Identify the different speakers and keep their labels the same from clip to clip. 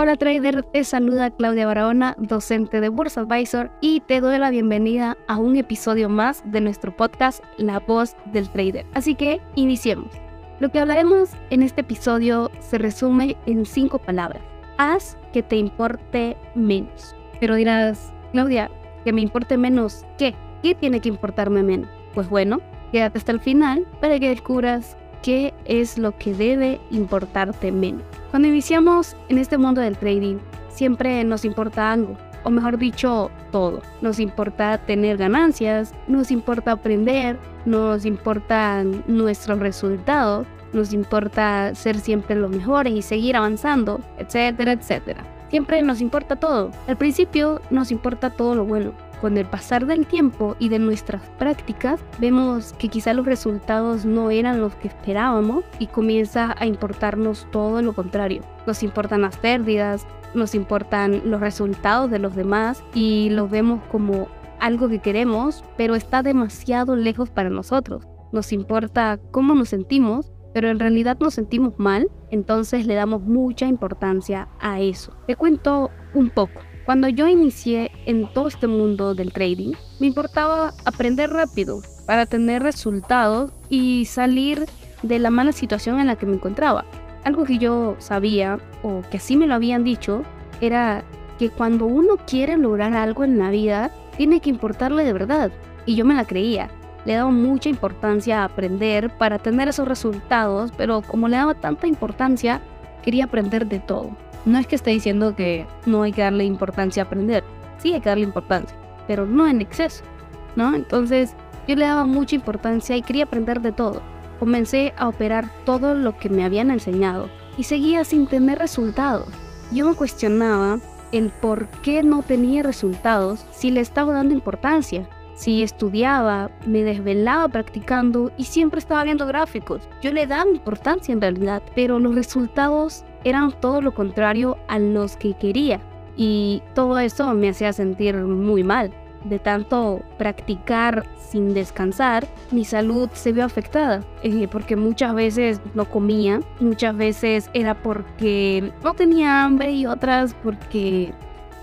Speaker 1: Hola trader, te saluda Claudia Barahona, docente de Bursa Advisor y te doy la bienvenida a un episodio más de nuestro podcast La voz del trader. Así que iniciemos. Lo que hablaremos en este episodio se resume en cinco palabras. Haz que te importe menos. Pero dirás, Claudia, que me importe menos, ¿qué? ¿Qué tiene que importarme menos? Pues bueno, quédate hasta el final para que descubras qué es lo que debe importarte menos. Cuando iniciamos en este mundo del trading, siempre nos importa algo, o mejor dicho, todo. Nos importa tener ganancias, nos importa aprender, nos importan nuestros resultados, nos importa ser siempre los mejores y seguir avanzando, etcétera, etcétera. Siempre nos importa todo. Al principio nos importa todo lo bueno, con el pasar del tiempo y de nuestras prácticas, vemos que quizá los resultados no eran los que esperábamos y comienza a importarnos todo lo contrario. Nos importan las pérdidas, nos importan los resultados de los demás y los vemos como algo que queremos, pero está demasiado lejos para nosotros. Nos importa cómo nos sentimos, pero en realidad nos sentimos mal, entonces le damos mucha importancia a eso. Te cuento un poco. Cuando yo inicié en todo este mundo del trading, me importaba aprender rápido para tener resultados y salir de la mala situación en la que me encontraba. Algo que yo sabía, o que así me lo habían dicho, era que cuando uno quiere lograr algo en la vida, tiene que importarle de verdad. Y yo me la creía. Le daba mucha importancia a aprender para tener esos resultados, pero como le daba tanta importancia, quería aprender de todo. No es que esté diciendo que no hay que darle importancia a aprender, sí hay que darle importancia, pero no en exceso, ¿no? Entonces yo le daba mucha importancia y quería aprender de todo. Comencé a operar todo lo que me habían enseñado y seguía sin tener resultados. Yo me cuestionaba el por qué no tenía resultados si le estaba dando importancia. Si estudiaba, me desvelaba practicando y siempre estaba viendo gráficos. Yo le daba importancia en realidad, pero los resultados eran todo lo contrario a los que quería. Y todo eso me hacía sentir muy mal. De tanto practicar sin descansar, mi salud se vio afectada, eh, porque muchas veces no comía, muchas veces era porque no tenía hambre y otras porque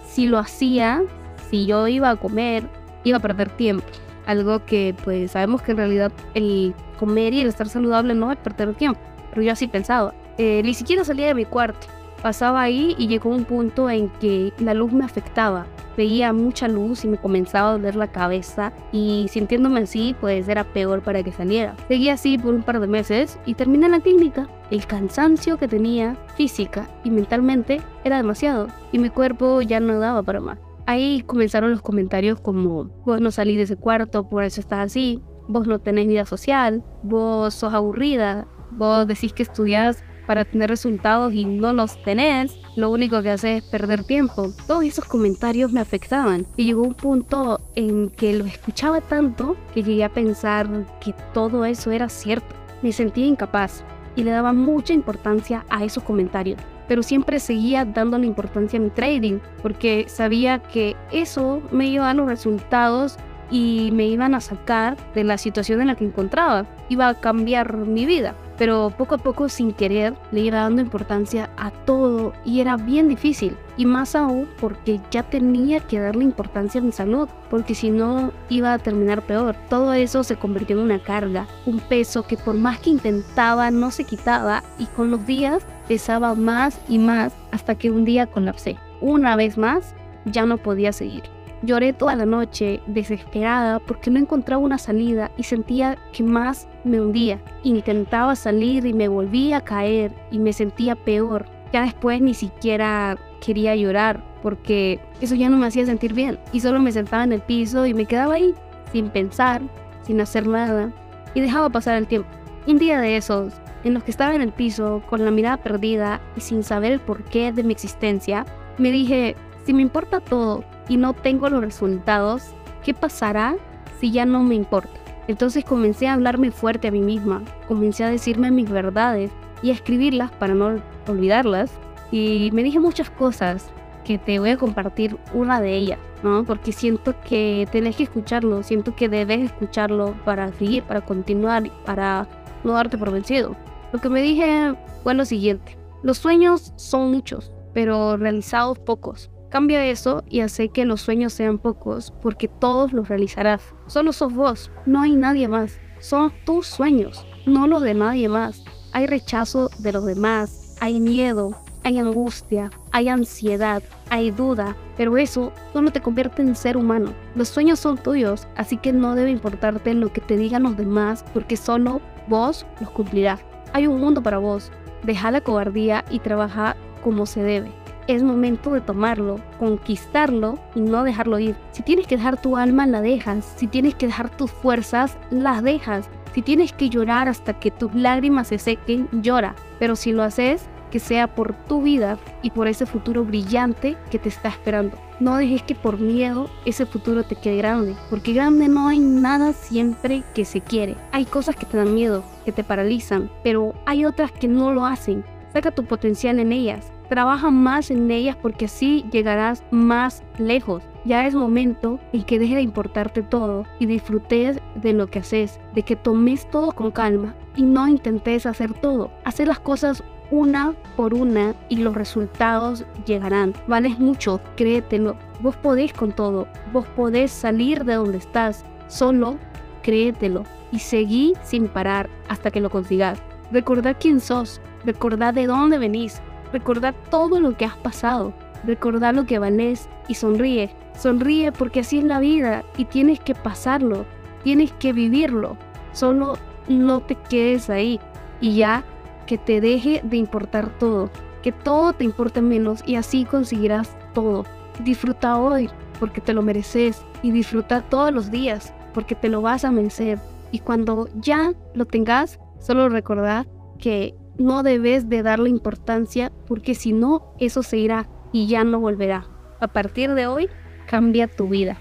Speaker 1: si lo hacía, si yo iba a comer, iba a perder tiempo. Algo que pues sabemos que en realidad el comer y el estar saludable no es perder tiempo, pero yo así pensaba. Eh, ni siquiera salía de mi cuarto. Pasaba ahí y llegó un punto en que la luz me afectaba. Veía mucha luz y me comenzaba a doler la cabeza y sintiéndome así pues era peor para que saliera. Seguí así por un par de meses y terminé la clínica. El cansancio que tenía física y mentalmente era demasiado y mi cuerpo ya no daba para más. Ahí comenzaron los comentarios como vos no salís de ese cuarto, por eso estás así, vos no tenés vida social, vos sos aburrida, vos decís que estudias para tener resultados y no los tenés, lo único que haces es perder tiempo. Todos esos comentarios me afectaban y llegó un punto en que lo escuchaba tanto que llegué a pensar que todo eso era cierto. Me sentía incapaz y le daba mucha importancia a esos comentarios. Pero siempre seguía dándole importancia a mi trading porque sabía que eso me iba a los resultados y me iban a sacar de la situación en la que encontraba. Iba a cambiar mi vida. Pero poco a poco, sin querer, le iba dando importancia a todo y era bien difícil. Y más aún porque ya tenía que darle importancia a mi salud, porque si no iba a terminar peor. Todo eso se convirtió en una carga, un peso que por más que intentaba no se quitaba y con los días pesaba más y más hasta que un día colapsé. Una vez más, ya no podía seguir. Lloré toda la noche, desesperada, porque no encontraba una salida y sentía que más me hundía. Intentaba salir y me volvía a caer y me sentía peor. Ya después ni siquiera quería llorar porque eso ya no me hacía sentir bien. Y solo me sentaba en el piso y me quedaba ahí, sin pensar, sin hacer nada. Y dejaba pasar el tiempo. Un día de esos, en los que estaba en el piso, con la mirada perdida y sin saber el porqué de mi existencia, me dije, si me importa todo, y no tengo los resultados, ¿qué pasará si ya no me importa? Entonces comencé a hablarme fuerte a mí misma, comencé a decirme mis verdades y a escribirlas para no olvidarlas. Y me dije muchas cosas que te voy a compartir una de ellas, ¿no? Porque siento que tenés que escucharlo, siento que debes escucharlo para seguir, para continuar, para no darte por vencido. Lo que me dije fue lo siguiente, los sueños son muchos, pero realizados pocos. Cambia eso y hace que los sueños sean pocos, porque todos los realizarás. Solo sos vos, no hay nadie más. Son tus sueños, no los de nadie más. Hay rechazo de los demás, hay miedo, hay angustia, hay ansiedad, hay duda, pero eso solo te convierte en ser humano. Los sueños son tuyos, así que no debe importarte lo que te digan los demás, porque solo vos los cumplirás. Hay un mundo para vos. Deja la cobardía y trabaja como se debe. Es momento de tomarlo, conquistarlo y no dejarlo ir. Si tienes que dejar tu alma, la dejas. Si tienes que dejar tus fuerzas, las dejas. Si tienes que llorar hasta que tus lágrimas se sequen, llora. Pero si lo haces, que sea por tu vida y por ese futuro brillante que te está esperando. No dejes que por miedo ese futuro te quede grande, porque grande no hay nada siempre que se quiere. Hay cosas que te dan miedo, que te paralizan, pero hay otras que no lo hacen. Saca tu potencial en ellas, trabaja más en ellas porque así llegarás más lejos. Ya es momento en que deje de importarte todo y disfrutes de lo que haces, de que tomes todo con calma y no intentes hacer todo. Hacer las cosas una por una y los resultados llegarán. Vales mucho, créetelo. Vos podés con todo. Vos podés salir de donde estás. Solo créetelo y seguí sin parar hasta que lo consigas. Recordad quién sos. Recordad de dónde venís. Recordad todo lo que has pasado. Recordad lo que valés y sonríe. Sonríe porque así es la vida y tienes que pasarlo. Tienes que vivirlo. Solo no te quedes ahí y ya que te deje de importar todo, que todo te importe menos y así conseguirás todo. Disfruta hoy porque te lo mereces y disfruta todos los días porque te lo vas a merecer. Y cuando ya lo tengas, solo recordad que no debes de darle importancia porque si no, eso se irá y ya no volverá. A partir de hoy, cambia tu vida.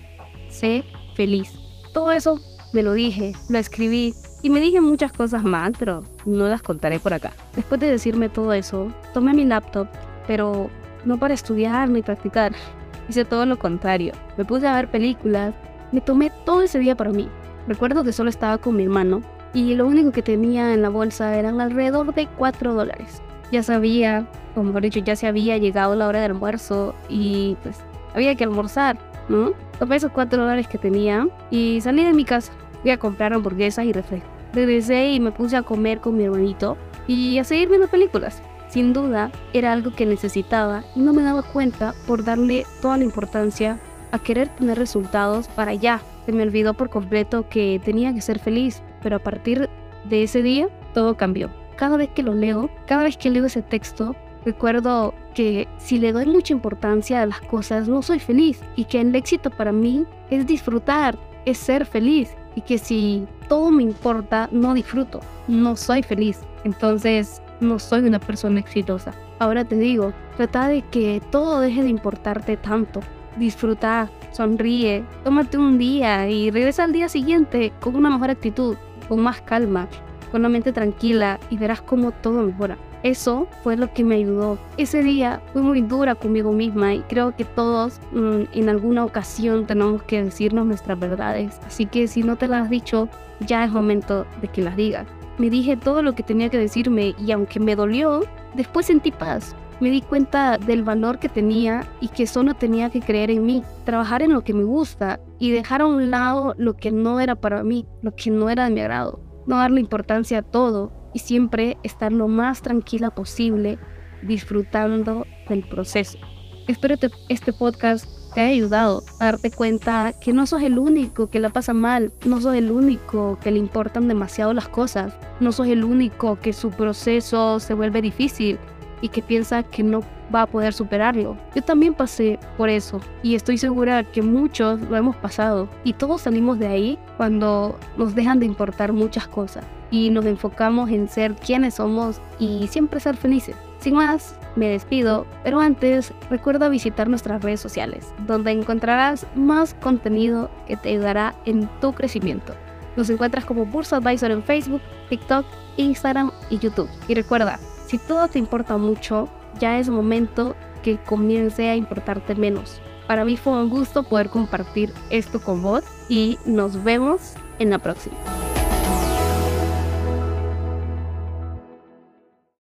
Speaker 1: Sé feliz. Todo eso me lo dije, lo escribí y me dije muchas cosas más, pero no las contaré por acá. Después de decirme todo eso, tomé mi laptop, pero no para estudiar ni practicar. Hice todo lo contrario. Me puse a ver películas, me tomé todo ese día para mí. Recuerdo que solo estaba con mi hermano y lo único que tenía en la bolsa eran alrededor de 4 dólares. Ya sabía, o mejor dicho, ya se había llegado la hora del almuerzo y pues había que almorzar, ¿no? Tomé esos 4 dólares que tenía y salí de mi casa. Fui a comprar hamburguesas y refrescos regresé y me puse a comer con mi hermanito y a seguir viendo películas. Sin duda, era algo que necesitaba y no me daba cuenta por darle toda la importancia a querer tener resultados para allá. Se me olvidó por completo que tenía que ser feliz, pero a partir de ese día todo cambió. Cada vez que lo leo, cada vez que leo ese texto, recuerdo que si le doy mucha importancia a las cosas no soy feliz y que el éxito para mí es disfrutar, es ser feliz y que si todo me importa, no disfruto, no soy feliz. Entonces, no soy una persona exitosa. Ahora te digo, trata de que todo deje de importarte tanto. Disfruta, sonríe, tómate un día y regresa al día siguiente con una mejor actitud, con más calma, con la mente tranquila y verás cómo todo mejora. Eso fue lo que me ayudó. Ese día fui muy dura conmigo misma y creo que todos mm, en alguna ocasión tenemos que decirnos nuestras verdades. Así que si no te las has dicho, ya es momento de que las digas. Me dije todo lo que tenía que decirme y aunque me dolió, después sentí paz. Me di cuenta del valor que tenía y que solo tenía que creer en mí, trabajar en lo que me gusta y dejar a un lado lo que no era para mí, lo que no era de mi agrado. No darle importancia a todo y siempre estar lo más tranquila posible disfrutando del proceso. Espero que este podcast te haya ayudado a darte cuenta que no sos el único que la pasa mal, no sos el único que le importan demasiado las cosas, no sos el único que su proceso se vuelve difícil y que piensa que no va a poder superarlo. Yo también pasé por eso y estoy segura que muchos lo hemos pasado y todos salimos de ahí cuando nos dejan de importar muchas cosas y nos enfocamos en ser quienes somos y siempre ser felices. Sin más, me despido, pero antes recuerda visitar nuestras redes sociales, donde encontrarás más contenido que te ayudará en tu crecimiento. Nos encuentras como Bursa Advisor en Facebook, TikTok, Instagram y YouTube. Y recuerda, si todo te importa mucho, ya es momento que comience a importarte menos. Para mí fue un gusto poder compartir esto con vos y nos vemos en la próxima.